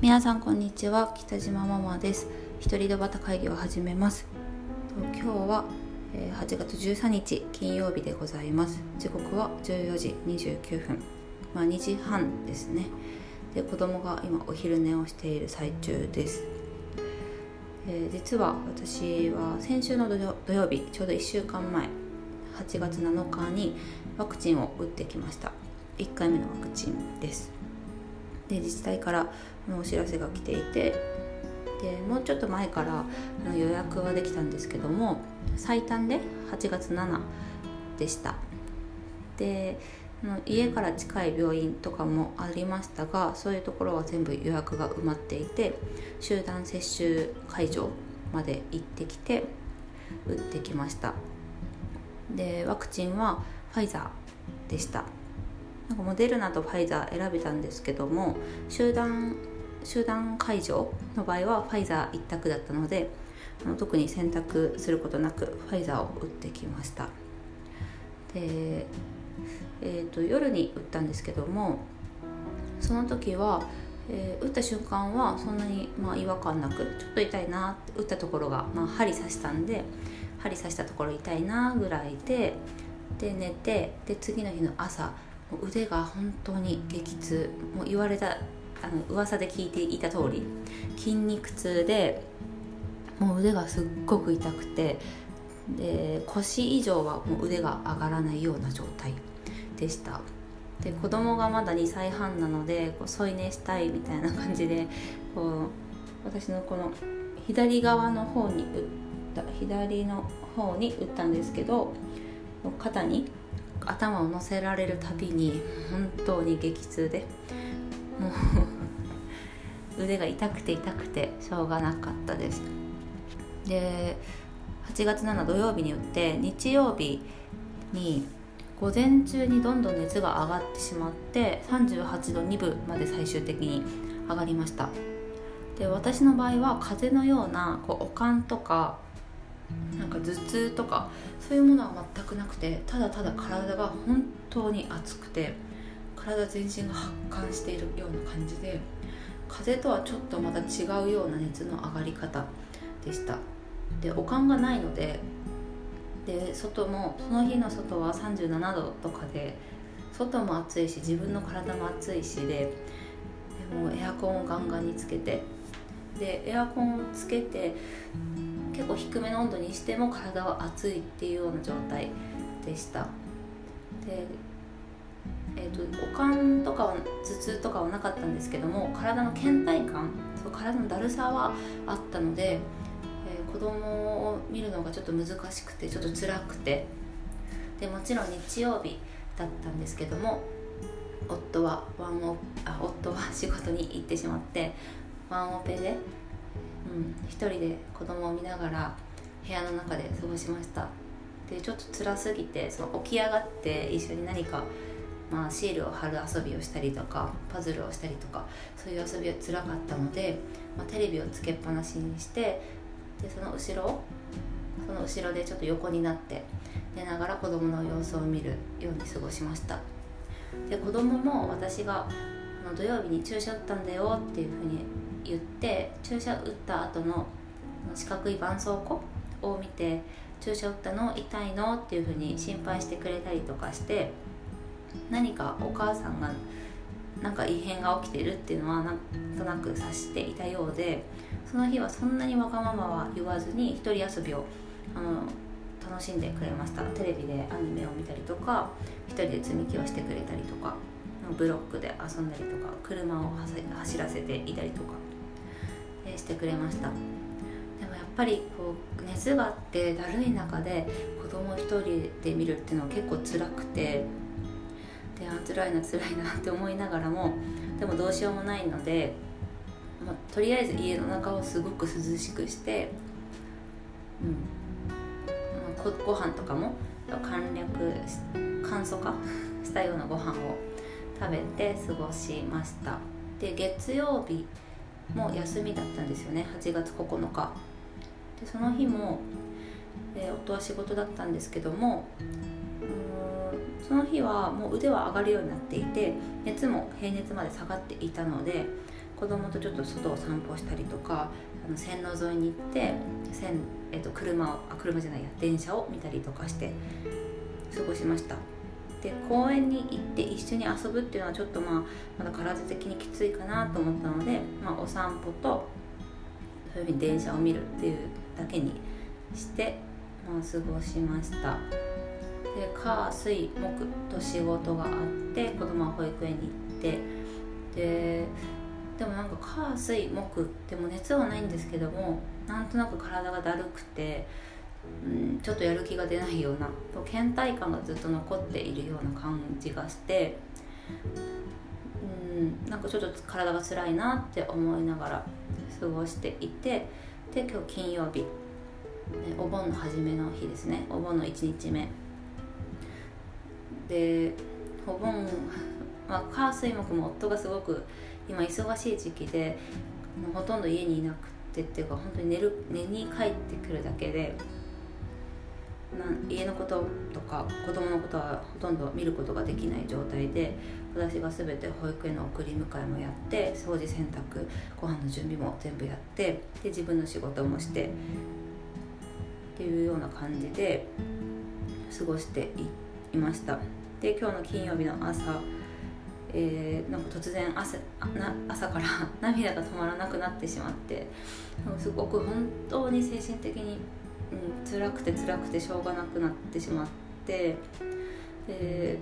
皆さんこんにちは。北島ママです。一人ドバタ会議を始めます。今日は8月13日金曜日でございます。時刻は14時29分。まあ2時半ですね。で子供が今お昼寝をしている最中です。え、実は私は先週の土曜日ちょうど1週間前8月7日にワクチンを打ってきました。1回目のワクチンです。で自治体からのお知らせが来ていてでもうちょっと前から予約はできたんですけども最短で8月7でした。で家から近い病院とかもありましたがそういうところは全部予約が埋まっていて集団接種会場まで行ってきて打ってきました。でワクチンはファイザーでした。なんかモデルナとファイザー選べたんですけども集団集団会場の場合はファイザー一択だったのであの特に選択することなくファイザーを打ってきました。で、えーと、夜に打ったんですけどもその時は、えー、打った瞬間はそんなに、まあ、違和感なくちょっと痛いなって打ったところが、まあ、針刺したんで針刺したところ痛いなぐらいでで寝てで次の日の朝腕が本当に激痛。もう言われたあの噂で聞いていた通り筋肉痛でもう腕がすっごく痛くてで腰以上はもう腕が上がらないような状態でした。で子供がまだ2歳半なのでこう添い寝したいみたいな感じでこう私のこの左側の方に打った左の方に打ったんですけど肩に頭を乗せられるたびに本当に激痛でもう腕が痛くて痛くてしょうがなかったです。で8月7土曜日に打って日曜日に午前中にどんどん熱が上がってしまって38度2分まで最終的に上がりました。で私の場合は風邪のようなこう悪寒とかなんか頭痛とかそういうものは全くなくてただただ体が本当に熱くて体全身が発汗しているような感じで風邪とはちょっとまた違うような熱の上がり方でした。でおかんがないのでで外もその日の外は37度とかで外も暑いし自分の体も暑いしででもエアコンをガンガンにつけてでエアコンをつけて結構低めの温度にしても体は熱いっていうような状態でした。でえーと、おかんとかは頭痛とかはなかったんですけども体の倦怠感そう体のだるさはあったので、えー、子供を見るのがちょっと難しくてちょっと辛くて。でもちろん日曜日だったんですけども夫はワンオあ夫は仕事に行ってしまってワンオペでうん、一人で子供を見ながら部屋の中で過ごしました。でちょっと辛すぎてその起き上がって一緒に何か、まあ、シールを貼る遊びをしたりとかパズルをしたりとかそういう遊びは辛かったので、まあ、テレビをつけっぱなしにしてでその後ろその後ろでちょっと横になって寝ながら子供の様子を見るように過ごしました。で子供も私が土曜日に注射打ったんだよっていうふうに言って注射打った後の四角い絆創膏を見て注射打ったの痛いのっていうふうに心配してくれたりとかして何かお母さんがなんか異変が起きてるっていうのはなんとなく察していたようでその日はそんなにわがままは言わずに一人遊びをあの楽しんでくれました。テレビでアニメを見たりとか一人で積み木をしてくれたりとか。ブロックで遊んだりとか車を走らせていたりとかしてくれました。でもやっぱりこう熱があってだるい中で子供一人で見るっていうのは結構辛くてであ辛いな辛いなって思いながらもでもどうしようもないので、まあ、とりあえず家の中をすごく涼しくして、うん。まあ、ご飯とかも簡略簡素化したようなご飯を食べて過ごしました。で月曜日も休みだったんですよね。8月9日。でその日も、えー、夫は仕事だったんですけどもその日はもう腕は上がるようになっていて熱も平熱まで下がっていたので子供とちょっと外を散歩したりとかあの線路沿いに行って線、えっと、車をあ車じゃないや電車を見たりとかして過ごしました。で公園に行って一緒に遊ぶっていうのはちょっとまあまだ体的にきついかなと思ったので、まあ、お散歩とそういうふうに電車を見るっていうだけにして、まあ、過ごしました。で火水木と仕事があって子供は保育園に行ってででもなんか火水木でも熱はないんですけどもなんとなく体がだるくて、うん、ちょっとやる気が出ないような倦怠感がずっと残っているような感じがしてうんなんかちょっと体が辛いなって思いながら過ごしていてで今日金曜日お盆の初めの日ですね。お盆の1日目。でお盆まあ、火水木も夫がすごく今忙しい時期でほとんど家にいなくてっていうか本当に寝る寝に帰ってくるだけで家のこととか子供のことはほとんど見ることができない状態で私が全て保育園の送り迎えもやって掃除洗濯ご飯の準備も全部やってで自分の仕事もしてっていうような感じで過ごしていました。で今日の金曜日の朝えー、なんか突然朝朝から 涙が止まらなくなってしまってすごく本当に精神的に、うん、辛くて辛くてしょうがなくなってしまってで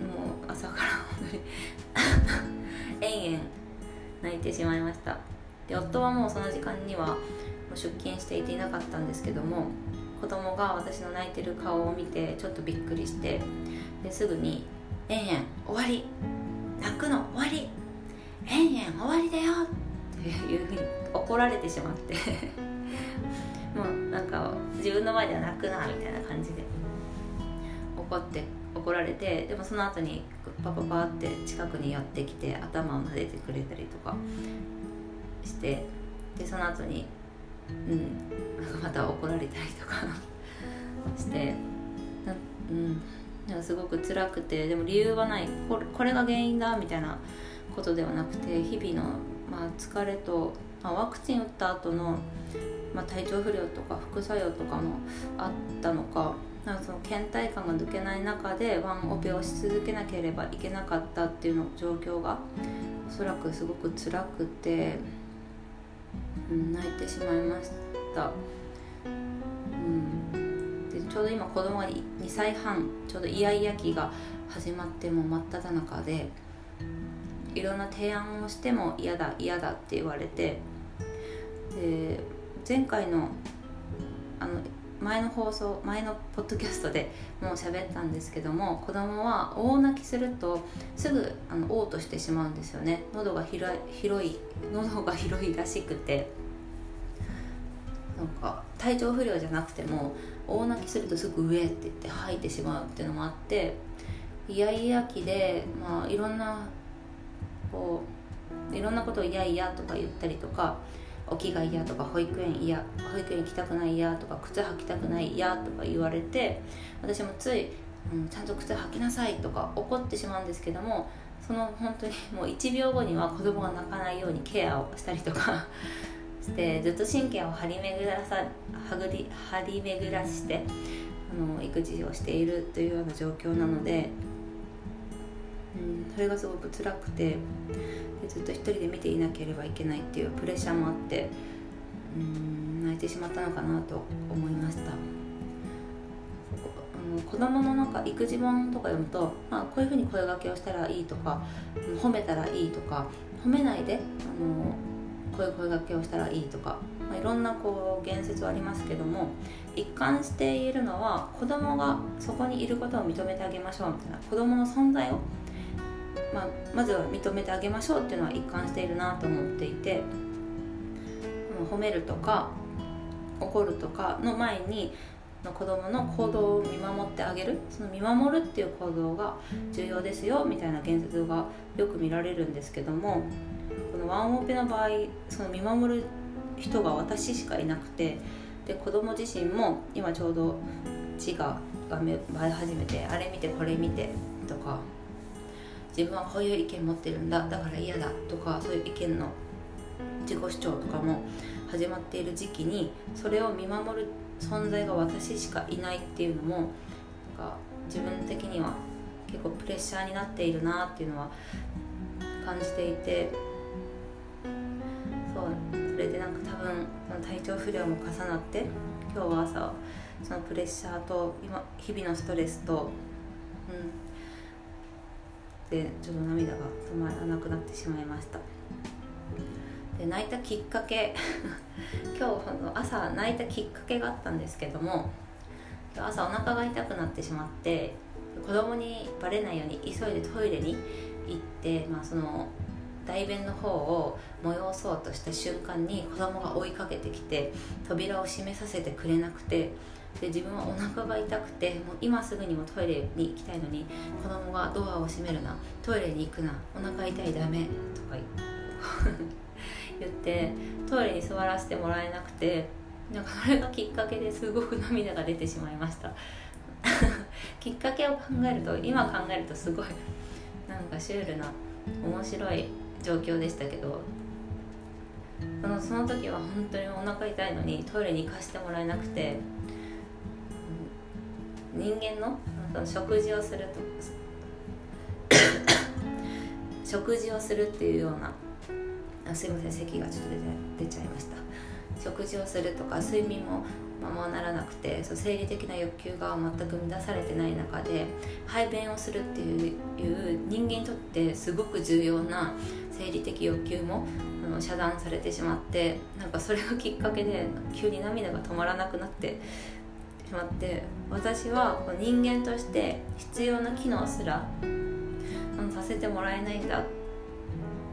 もう朝から本当に延々泣いてしまいました。で夫はもうその時間には出勤していていなかったんですけども子供が私の泣いてる顔を見てちょっとびっくりしてですぐに「えんえん終わり泣くの終わりえんえん終わりだよ」っていうふうに怒られてしまって。もうなんか自分の前では泣くなみたいな感じで怒って怒られてでもその後にパパパって近くに寄ってきて頭を撫でてくれたりとかしてでその後にうんまた怒られたりとか してなうんでもすごく辛くてでも理由はない。これこれが原因だみたいなことではなくて日々の、まあ、疲れと、まあ、ワクチン打った後の、まあ、体調不良とか副作用とかもあったのかなんかその倦怠感が抜けない中でワンオペをし続けなければいけなかったっていうの状況がおそらくすごく辛くて、うん、泣いてしまいました。うんでちょうど今子供が2歳半ちょうどイヤイヤ期が始まっても真っ只中でいろんな提案をしても嫌だ嫌だって言われてで前回のあの前の放送前のポッドキャストでもう喋ったんですけども子供は大泣きするとすぐあの嘔吐してしまうんですよね。喉が広い喉が広いらしくて。なんか体調不良じゃなくても大泣きするとすぐ上って言って吐いてしまうっていうのもあってイヤイヤ期で、まあ、いろんなこういろんなことを嫌々とか言ったりとか起きが嫌とか保育園嫌保育園行きたくない嫌とか靴履きたくない嫌とか言われて私もつい、うん、ちゃんと靴履きなさいとか怒ってしまうんですけどもその本当にもう1秒後には子供が泣かないようにケアをしたりとか してずっと神経を張り巡らさはぐり張り巡らしてあの育児をしているというような状況なので、うん、それがすごく辛くてでずっと一人で見ていなければいけないっていうプレッシャーもあってうん泣いてしまったのかなと思いました。子供のなんか育児本とか読むと、まあ、こういうふうに声がけをしたらいいとか褒めたらいいとか褒めないであのこういう声がけをしたらいいとか、まあ、いろんなこう言説はありますけども一貫しているのは子供がそこにいることを認めてあげましょうみたいな子供の存在を、まあ、まずは認めてあげましょうっていうのは一貫しているなと思っていて褒めるとか怒るとかの前にの子供の行動を見守ってあげる。その見守るっていう行動が重要ですよみたいな言説がよく見られるんですけどもこのワンオペの場合その見守る人が私しかいなくてで子供自身も今ちょうど字がが芽生え始めてあれ見てこれ見てとか自分はこういう意見持ってるんだだから嫌だとかそういう意見の自己主張とかも始まっている時期にそれを見守る存在が私しかいないっていうのもなんか自分的には結構プレッシャーになっているなっていうのは感じていてそうそれでなんか多分その体調不良も重なって今日は朝そのプレッシャーと今日々のストレスとうんでちょっと涙が止まらなくなってしまいました。で泣いたきっかけ。今日朝泣いたきっかけがあったんですけども今日朝お腹が痛くなってしまって子供にバレないように急いでトイレに行って、まあ、その大便の方を催そうとした瞬間に子供が追いかけてきて扉を閉めさせてくれなくてで自分はお腹が痛くてもう今すぐにもトイレに行きたいのに子供がドアを閉めるなトイレに行くなお腹痛いダメとか 言ってトイレに座らせてもらえなくてなんかそれがきっかけですごく涙が出てしまいました。きっかけを考えると今考えるとすごいなんかシュールな面白い状況でしたけどそのその時は本当にお腹痛いのにトイレに行かせてもらえなくて人間のその食事をすると 食事をするっていうようなあすいません咳がちょっと出出ちゃいました。食事をするとか睡眠もままならなくてそう生理的な欲求が全く満たされてない中で排便をするっていう人間にとってすごく重要な生理的欲求もあの遮断されてしまってなんかそれがきっかけで急に涙が止まらなくなってしまって私は人間として必要な機能すらさせてもらえないんだ。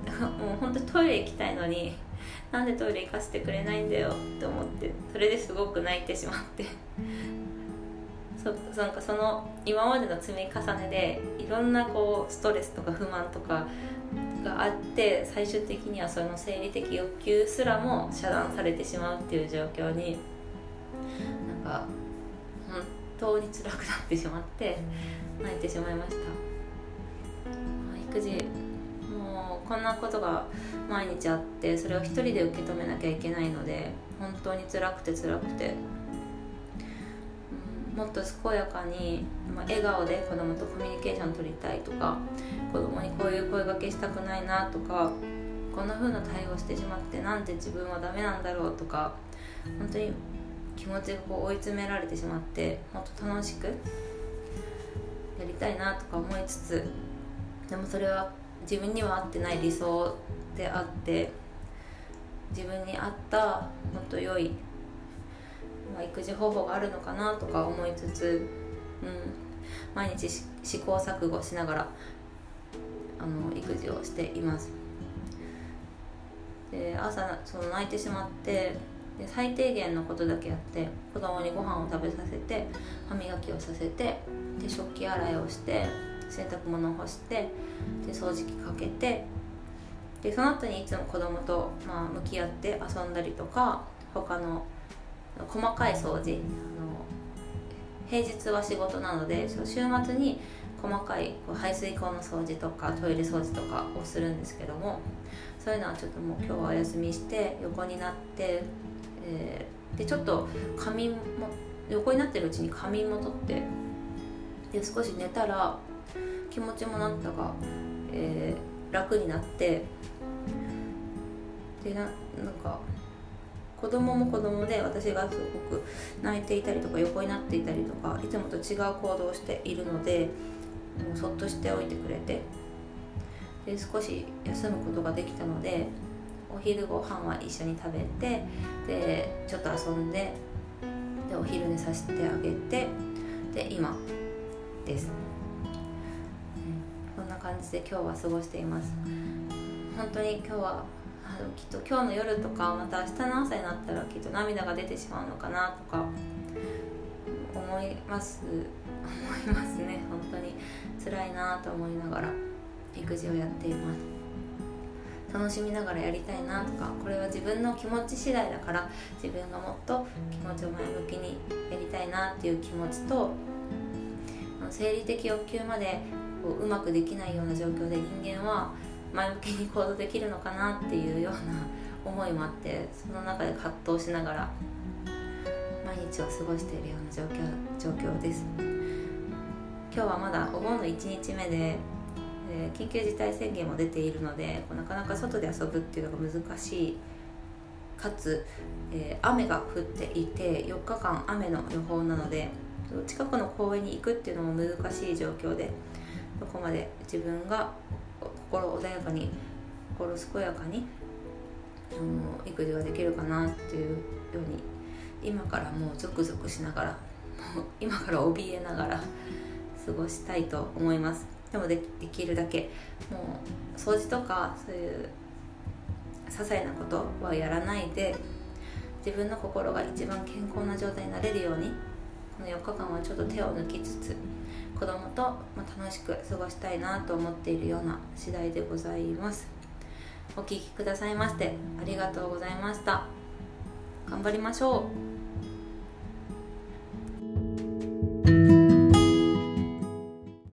もう本当トイレ行きたいのになんでトイレ行かせてくれないんだよ。って思ってそれですごく泣いてしまって。そなんかその今までの積み重ねでいろんなこうストレスとか不満とかがあって最終的にはその生理的欲求すらも遮断されてしまうっていう状況になんか当に辛くなってしまって泣いてしまいました。育児もうこんなことが毎日あってそれを一人で受け止めなきゃいけないので本当に辛くて辛くて、もっと健やかに、まあ、笑顔で子供とコミュニケーション取りたいとか子供にこういう声がけしたくないなとかこんな風な対応してしまってなんで自分はダメなんだろうとか本当に気持ちがこう追い詰められてしまってもっと楽しくやりたいなとか思いつつでもそれは自分には合ってない理想であって自分に合ったもっと良い、まあ、育児方法があるのかなとか思いつつ、うん、毎日試行錯誤しながらあの育児をしています。で朝その泣いてしまってで最低限のことだけやって子供にご飯を食べさせて歯磨きをさせてで食器洗いをして洗濯物を干してで掃除機かけてでその後にいつも子供とまあ向き合って遊んだりとか他の細かい掃除あの平日は仕事なので週末に細かいこう排水口の掃除とかトイレ掃除とかをするんですけどもそういうのはちょっともう今日はお休みして横になって、えー、でちょっと仮眠も横になってるうちに仮眠もとってで少し寝たら気持ちもなんだか、えー、楽になってでななんか子供も子供で私がすごく泣いていたりとか横になっていたりとかいつもと違う行動をしているのでもうそっとしておいてくれてで少し休むことができたのでお昼ご飯は一緒に食べてでちょっと遊んででお昼寝させてあげてで今です、こんな感じで今日は過ごしています。本当に今日はあのきっと今日の夜とかまた明日の朝になったらきっと涙が出てしまうのかなとか思います。思いますね。本当に辛いなと思いながら育児をやっています。楽しみながらやりたいなとかこれは自分の気持ち次第だから自分がもっと気持ちを前向きにやりたいなっていう気持ちと生理的欲求までこううまくできないような状況で人間は前向きに行動できるのかなっていうような思いもあってその中で葛藤しながら毎日を過ごしているような状況状況です。今日はまだお盆の1日目で、え、緊急事態宣言も出ているのでなかなか外で遊ぶっていうのが難しい。かつ、えー、雨が降っていて4日間雨の予報なので近くの公園に行くっていうのも難しい状況でどこまで自分が心穏やかに心健やかにあの育児ができるかなっていうように今からもうゾクゾクしながらもう今から怯えながら過ごしたいと思います。でもでできるだけ。もう掃除とかそういう些細なことはやらないで自分の心が一番健康な状態になれるようにこの4日間はちょっと手を抜きつつ子供と楽しく過ごしたいなと思っているような次第でございます。お聴きくださいましてありがとうございました。頑張りましょう。